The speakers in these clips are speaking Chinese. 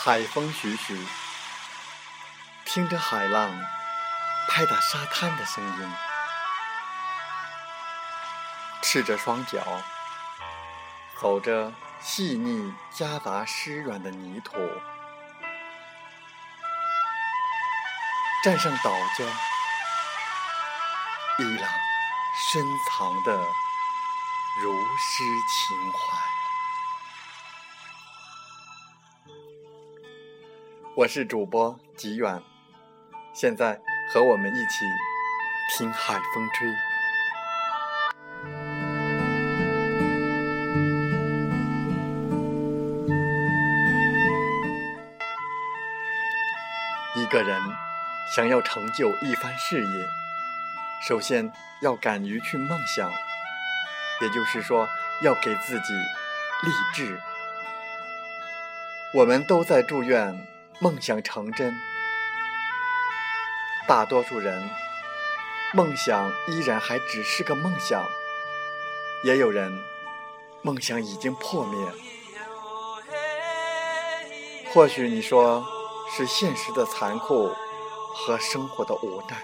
海风徐徐，听着海浪拍打沙滩的声音，赤着双脚，走着细腻夹杂湿软的泥土，站上岛礁，一朗深藏的如诗情怀。我是主播吉远，现在和我们一起听海风吹。一个人想要成就一番事业，首先要敢于去梦想，也就是说，要给自己励志。我们都在祝愿。梦想成真，大多数人梦想依然还只是个梦想，也有人梦想已经破灭。或许你说是现实的残酷和生活的无奈，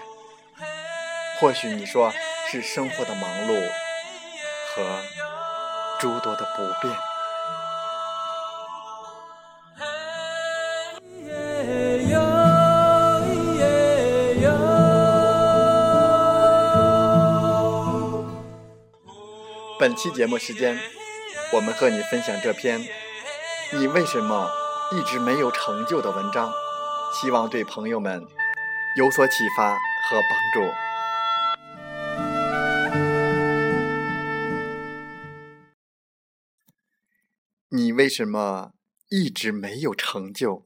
或许你说是生活的忙碌和诸多的不便。本期节目时间，我们和你分享这篇“你为什么一直没有成就”的文章，希望对朋友们有所启发和帮助。你为什么一直没有成就？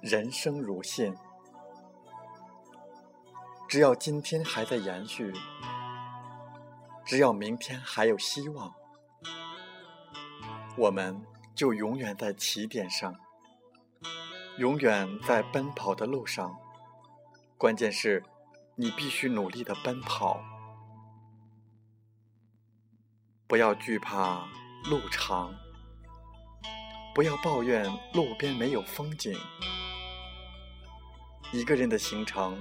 人生如线，只要今天还在延续，只要明天还有希望，我们就永远在起点上，永远在奔跑的路上。关键是，你必须努力的奔跑，不要惧怕路长，不要抱怨路边没有风景。一个人的行程，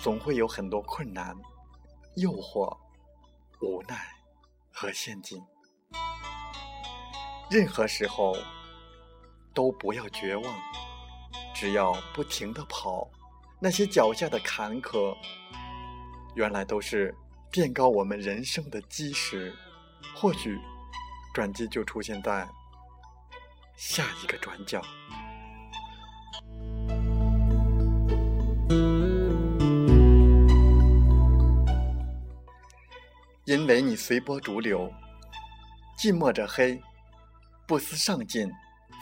总会有很多困难、诱惑、无奈和陷阱。任何时候都不要绝望，只要不停的跑，那些脚下的坎坷，原来都是垫高我们人生的基石。或许转机就出现在下一个转角。因为你随波逐流，寂寞着黑，不思上进，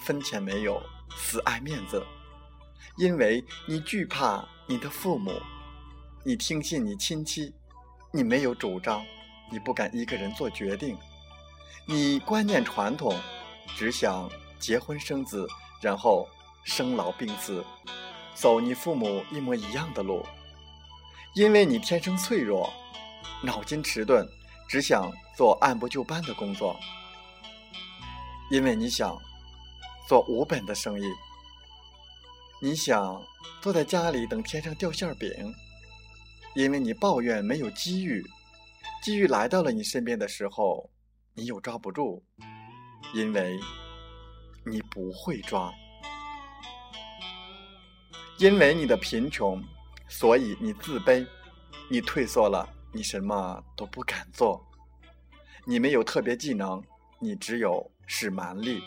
分钱没有，死爱面子。因为你惧怕你的父母，你听信你亲戚，你没有主张，你不敢一个人做决定，你观念传统，只想结婚生子，然后生老病死，走你父母一模一样的路。因为你天生脆弱，脑筋迟钝，只想做按部就班的工作；因为你想做无本的生意，你想坐在家里等天上掉馅饼；因为你抱怨没有机遇，机遇来到了你身边的时候，你又抓不住，因为你不会抓；因为你的贫穷。所以你自卑，你退缩了，你什么都不敢做，你没有特别技能，你只有是蛮力，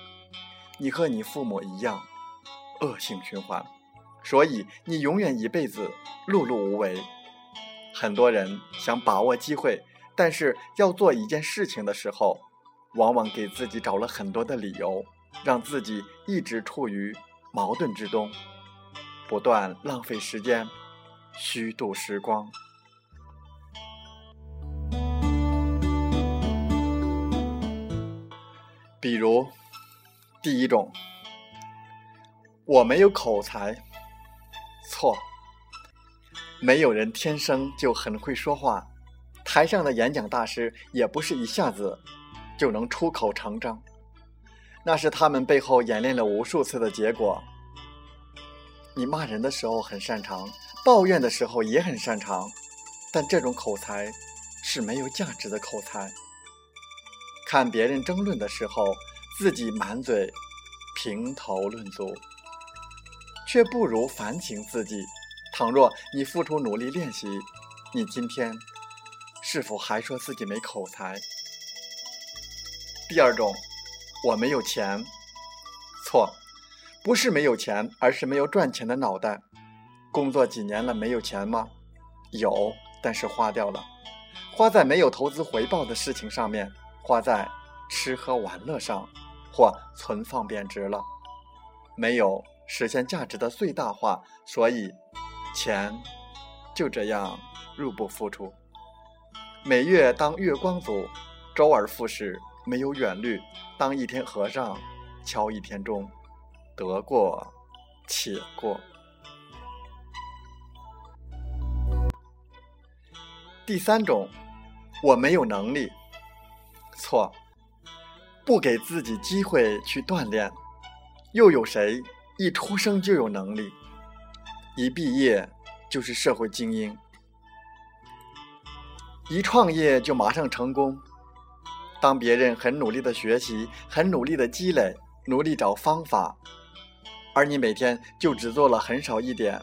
你和你父母一样，恶性循环，所以你永远一辈子碌碌无为。很多人想把握机会，但是要做一件事情的时候，往往给自己找了很多的理由，让自己一直处于矛盾之中，不断浪费时间。虚度时光，比如第一种，我没有口才，错。没有人天生就很会说话，台上的演讲大师也不是一下子就能出口成章，那是他们背后演练了无数次的结果。你骂人的时候很擅长，抱怨的时候也很擅长，但这种口才是没有价值的口才。看别人争论的时候，自己满嘴评头论足，却不如反省自己。倘若你付出努力练习，你今天是否还说自己没口才？第二种，我没有钱，错，不是没有钱，而是没有赚钱的脑袋。工作几年了，没有钱吗？有，但是花掉了，花在没有投资回报的事情上面，花在吃喝玩乐上，或存放贬值了，没有实现价值的最大化，所以。钱就这样入不敷出，每月当月光族，周而复始，没有远虑，当一天和尚敲一天钟，得过且过。第三种，我没有能力，错，不给自己机会去锻炼，又有谁一出生就有能力？一毕业就是社会精英，一创业就马上成功。当别人很努力的学习，很努力的积累，努力找方法，而你每天就只做了很少一点，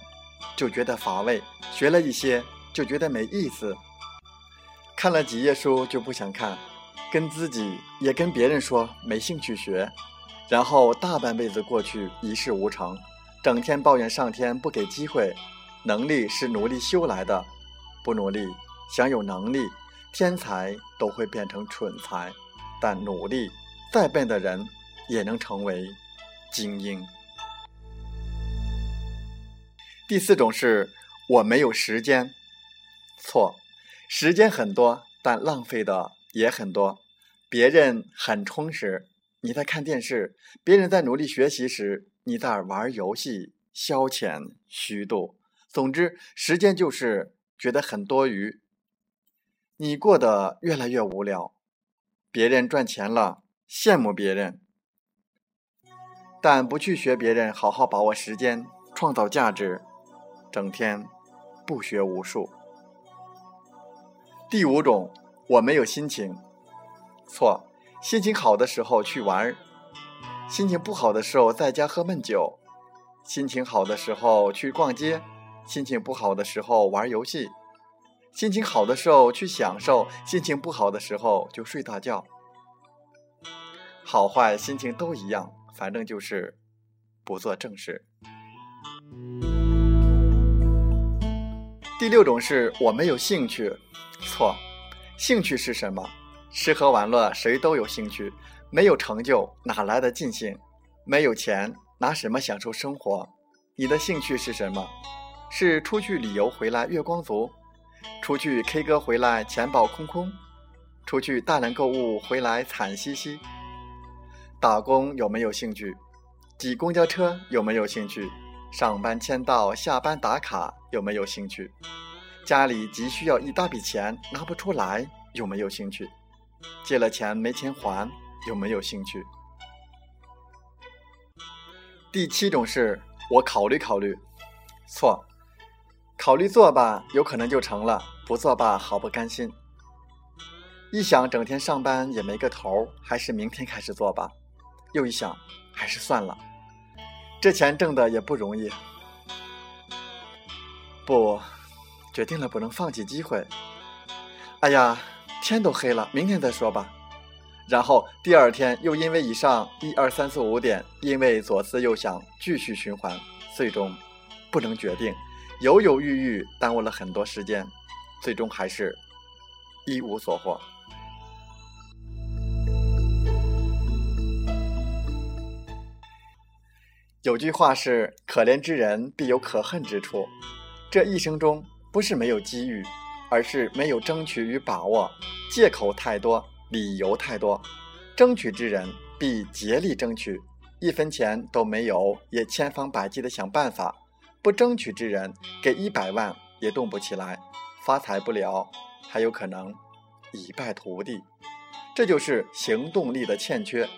就觉得乏味；学了一些就觉得没意思；看了几页书就不想看，跟自己也跟别人说没兴趣学，然后大半辈子过去一事无成。整天抱怨上天不给机会，能力是努力修来的，不努力想有能力，天才都会变成蠢材，但努力再笨的人也能成为精英。第四种是我没有时间，错，时间很多，但浪费的也很多。别人很充实，你在看电视；别人在努力学习时。你在玩游戏消遣虚度，总之时间就是觉得很多余。你过得越来越无聊，别人赚钱了羡慕别人，但不去学别人好好把握时间创造价值，整天不学无术。第五种，我没有心情，错，心情好的时候去玩。心情不好的时候，在家喝闷酒；心情好的时候去逛街；心情不好的时候玩游戏；心情好的时候去享受；心情不好的时候就睡大觉。好坏心情都一样，反正就是不做正事。第六种是我没有兴趣，错，兴趣是什么？吃喝玩乐谁都有兴趣。没有成就哪来的尽兴？没有钱拿什么享受生活？你的兴趣是什么？是出去旅游回来月光族，出去 K 歌回来钱包空空，出去大量购物回来惨兮兮。打工有没有兴趣？挤公交车有没有兴趣？上班签到下班打卡有没有兴趣？家里急需要一大笔钱拿不出来有没有兴趣？借了钱没钱还？有没有兴趣？第七种是我考虑考虑，错，考虑做吧，有可能就成了；不做吧，好不甘心。一想整天上班也没个头，还是明天开始做吧。又一想，还是算了，这钱挣的也不容易。不，决定了不能放弃机会。哎呀，天都黑了，明天再说吧。然后第二天又因为以上一二三四五点，因为左思右想，继续循环，最终不能决定，犹犹豫豫，耽误了很多时间，最终还是一无所获。有句话是：可怜之人必有可恨之处。这一生中不是没有机遇，而是没有争取与把握，借口太多。理由太多，争取之人必竭力争取，一分钱都没有，也千方百计的想办法；不争取之人，给一百万也动不起来，发财不了，还有可能一败涂地。这就是行动力的欠缺。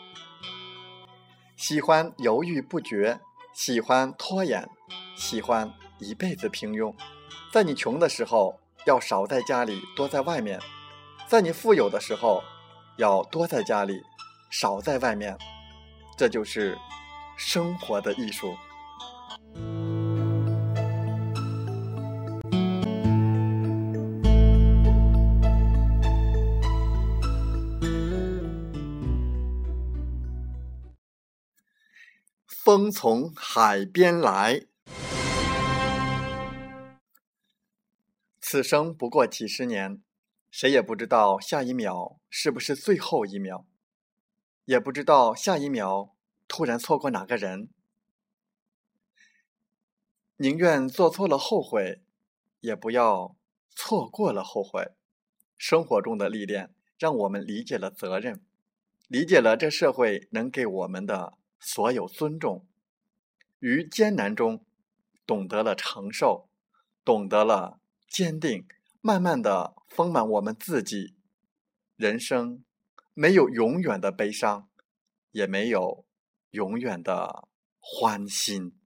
喜欢犹豫不决，喜欢拖延，喜欢一辈子平庸。在你穷的时候，要少在家里，多在外面；在你富有的时候，要多在家里，少在外面。这就是生活的艺术。风从海边来，此生不过几十年，谁也不知道下一秒是不是最后一秒。也不知道下一秒突然错过哪个人，宁愿做错了后悔，也不要错过了后悔。生活中的历练让我们理解了责任，理解了这社会能给我们的所有尊重。于艰难中，懂得了承受，懂得了坚定，慢慢的丰满我们自己。人生。没有永远的悲伤，也没有永远的欢欣。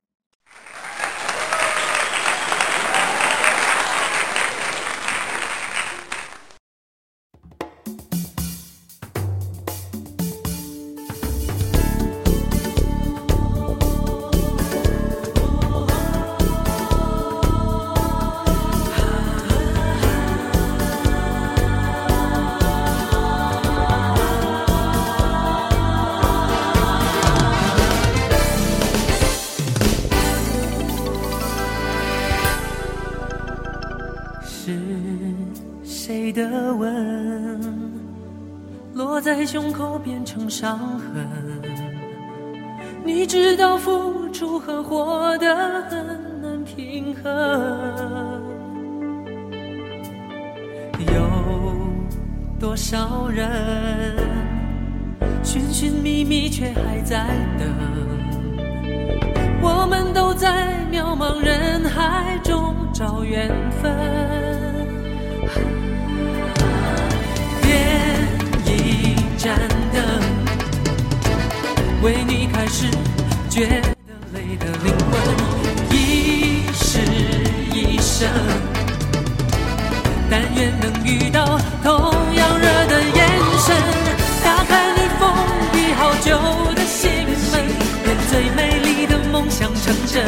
在胸口变成伤痕，你知道付出和获得很难平衡，有多少人寻寻觅觅却还在等，我们都在渺茫人海中找缘分。盏灯，为你开始觉得累的灵魂，一世一生，但愿能遇到同样热的眼神，打开你封闭好久的心门，愿最美丽的梦想成真。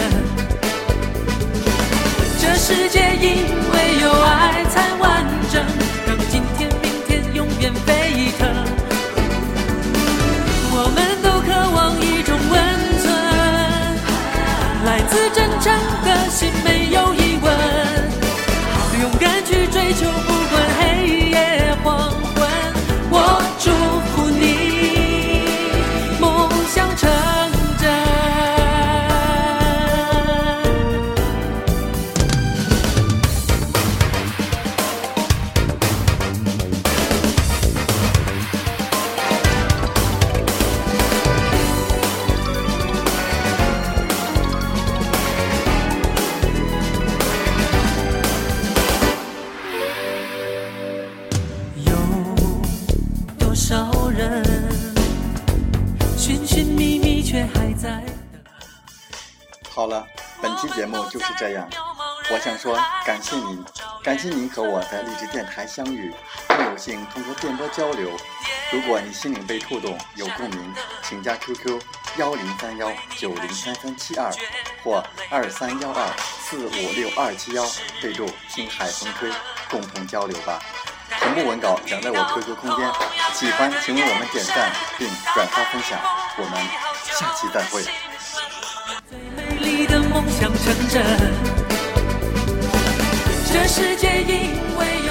这世界因为有爱才完整，让今天、明天永远沸腾。自真诚的心，没有疑问，勇敢去追求，不管好了，本期节目就是这样。我想说，感谢您，感谢您和我在励志电台相遇，更有幸通过电波交流。如果你心灵被触动，有共鸣，请加 QQ 幺零三幺九零三三七二或二三幺二四五六二七幺，备注听海风吹，共同交流吧。同步文稿讲在我 QQ 空间，喜欢请为我们点赞并转发分享。我们下期再会。最美丽的梦想成真，这世界因为。